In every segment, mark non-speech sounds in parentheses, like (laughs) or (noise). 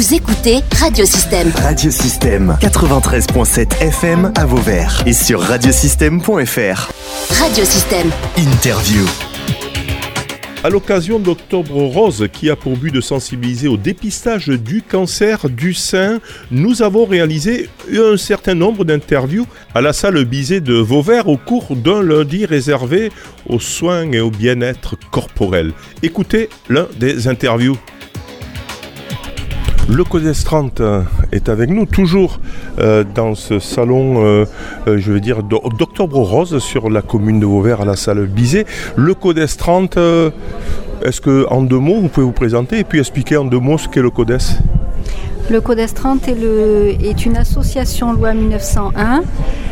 Vous écoutez Radiosystème. Radiosystème 93.7 FM à Vauvert et sur radiosystème.fr. Radiosystème. Interview. À l'occasion d'Octobre Rose, qui a pour but de sensibiliser au dépistage du cancer du sein, nous avons réalisé un certain nombre d'interviews à la salle Bizet de Vauvert au cours d'un lundi réservé aux soins et au bien-être corporel. Écoutez l'un des interviews. Le Codes 30 est avec nous, toujours euh, dans ce salon, euh, euh, je veux dire, d'Octobre Rose sur la commune de Vauvert à la salle Bizet. Le Codes 30, est-ce que en deux mots, vous pouvez vous présenter et puis expliquer en deux mots ce qu'est le Codes Le Codes 30 est, est une association loi 1901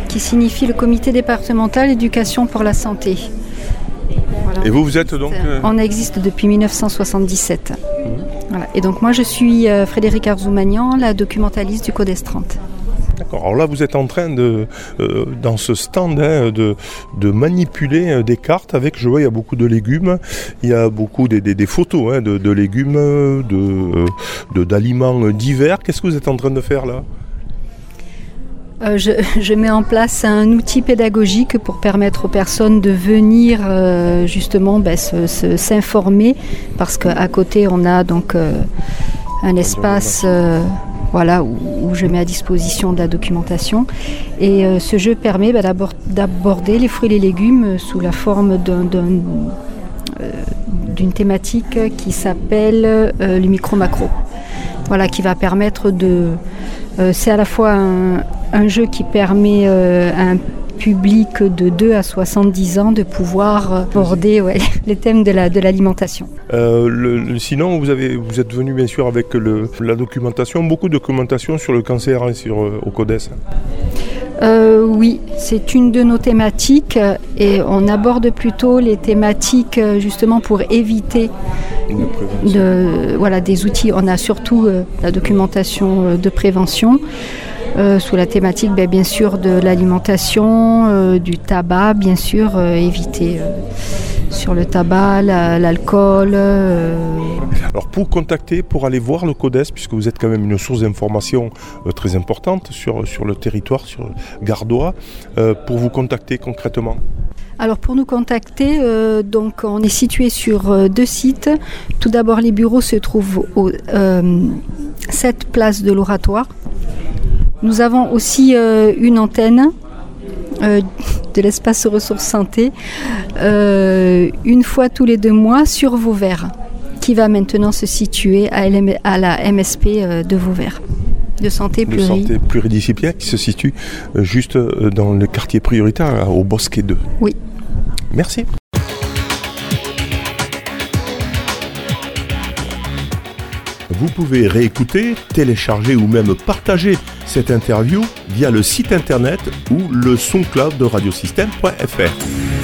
qui signifie le Comité départemental éducation pour la santé. Voilà. Et vous, vous êtes donc On existe depuis 1977. Et donc moi je suis euh, Frédéric Arzoumanian, la documentaliste du Codes 30. D'accord. Alors là, vous êtes en train de, euh, dans ce stand, hein, de, de, manipuler euh, des cartes avec, je vois, il y a beaucoup de légumes, il y a beaucoup des, des, des photos hein, de, de, légumes, de, d'aliments divers. Qu'est-ce que vous êtes en train de faire là? Euh, je, je, mets en place un outil pédagogique pour permettre aux personnes de venir euh, justement ben, s'informer parce qu'à côté on a donc euh, un espace voilà, où, où, je mets à disposition de la documentation. Et ce jeu permet ben, d'aborder les fruits et les légumes sous la forme d'une thématique qui s'appelle le micro-macro. Voilà, qui va permettre de... C'est à la fois un, un jeu qui permet euh, à un public de 2 à 70 ans de pouvoir aborder ouais, (laughs) les thèmes de l'alimentation. La, euh, le, sinon, vous, avez, vous êtes venu bien sûr avec le, la documentation, beaucoup de documentation sur le cancer et sur, euh, au CODES. Euh, oui, c'est une de nos thématiques et on aborde plutôt les thématiques euh, justement pour éviter de, voilà, des outils. On a surtout euh, la documentation euh, de prévention. Euh, sous la thématique ben, bien sûr de l'alimentation, euh, du tabac, bien sûr, euh, éviter sur le tabac, l'alcool. La, Alors pour contacter, pour aller voir le CODES, puisque vous êtes quand même une source d'information très importante sur, sur le territoire, sur Gardois, pour vous contacter concrètement? Alors pour nous contacter, euh, donc on est situé sur euh, deux sites. Tout d'abord, les bureaux se trouvent au euh, 7 place de l'Oratoire. Nous avons aussi euh, une antenne euh, de l'espace ressources santé euh, une fois tous les deux mois sur Vauvert, qui va maintenant se situer à, la MSP de Vauvert. De santé, de santé pluridisciplinaire qui se situe juste dans le quartier prioritaire au Bosquet 2. Oui. Merci. Vous pouvez réécouter, télécharger ou même partager cette interview via le site internet ou le SoundCloud de radiosystème.fr.